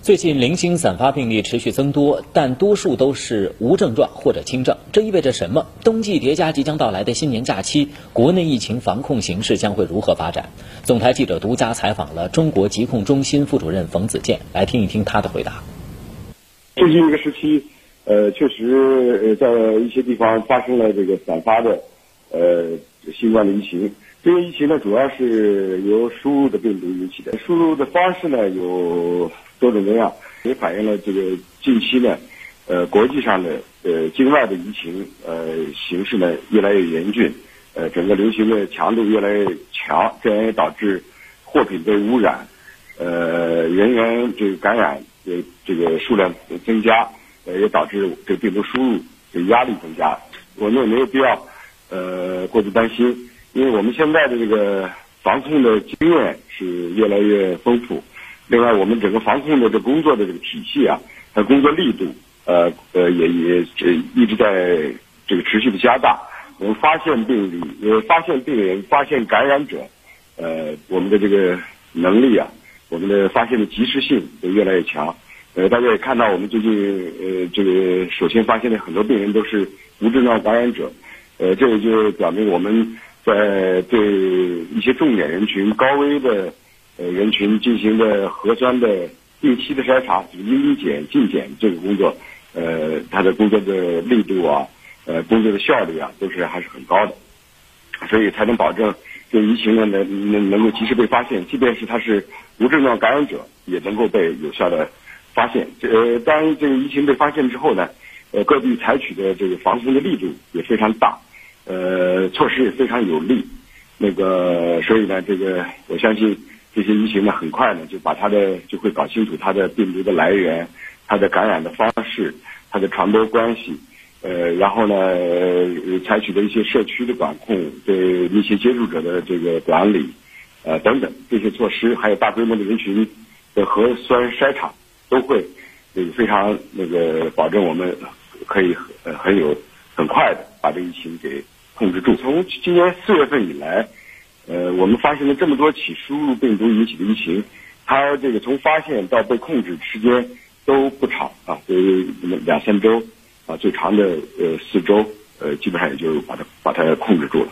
最近零星散发病例持续增多，但多数都是无症状或者轻症。这意味着什么？冬季叠加即将到来的新年假期，国内疫情防控形势将会如何发展？总台记者独家采访了中国疾控中心副主任冯子健，来听一听他的回答。最近一个时期，呃，确实在一些地方发生了这个散发的呃新冠的疫情。这个疫情呢，主要是由输入的病毒引起的。输入的方式呢，有。多种多样，也反映了这个近期呢，呃，国际上的呃境外的疫情呃形势呢越来越严峻，呃，整个流行的强度越来越强，这样也导致货品被污染，呃，人员这个感染的这个数量增加，呃，也导致这个病毒输入这压力增加。我们也没有必要呃过度担心，因为我们现在的这个防控的经验是越来越丰富。另外，我们整个防控的这工作的这个体系啊，它工作力度，呃呃，也也这一直在这个持续的加大。我们发现病例，呃，发现病人，发现感染者，呃，我们的这个能力啊，我们的发现的及时性也越来越强。呃，大家也看到，我们最近呃，这个首先发现的很多病人都是无症状感染者，呃，这也就表明我们在对一些重点人群、高危的。呃，人群进行的核酸的定期的筛查，就是应检尽检这个工作，呃，它的工作的力度啊，呃，工作的效率啊，都是还是很高的，所以才能保证这个疫情呢能能能够及时被发现，即便是他是无症状感染者，也能够被有效的发现。这当这个疫情被发现之后呢，呃，各地采取的这个防控的力度也非常大，呃，措施也非常有力。那个，所以呢，这个我相信。这些疫情呢，很快呢就把它的就会搞清楚它的病毒的来源，它的感染的方式，它的传播关系，呃，然后呢，采取的一些社区的管控，对一些接触者的这个管理，呃，等等这些措施，还有大规模的人群的核酸筛查，都会这个非常那个保证我们可以很很有很快的把这疫情给控制住。从今年四月份以来。呃，我们发现了这么多起输入病毒引起的疫情，它这个从发现到被控制时间都不长啊，就两三周啊，最长的呃四周，呃，基本上也就把它把它控制住了。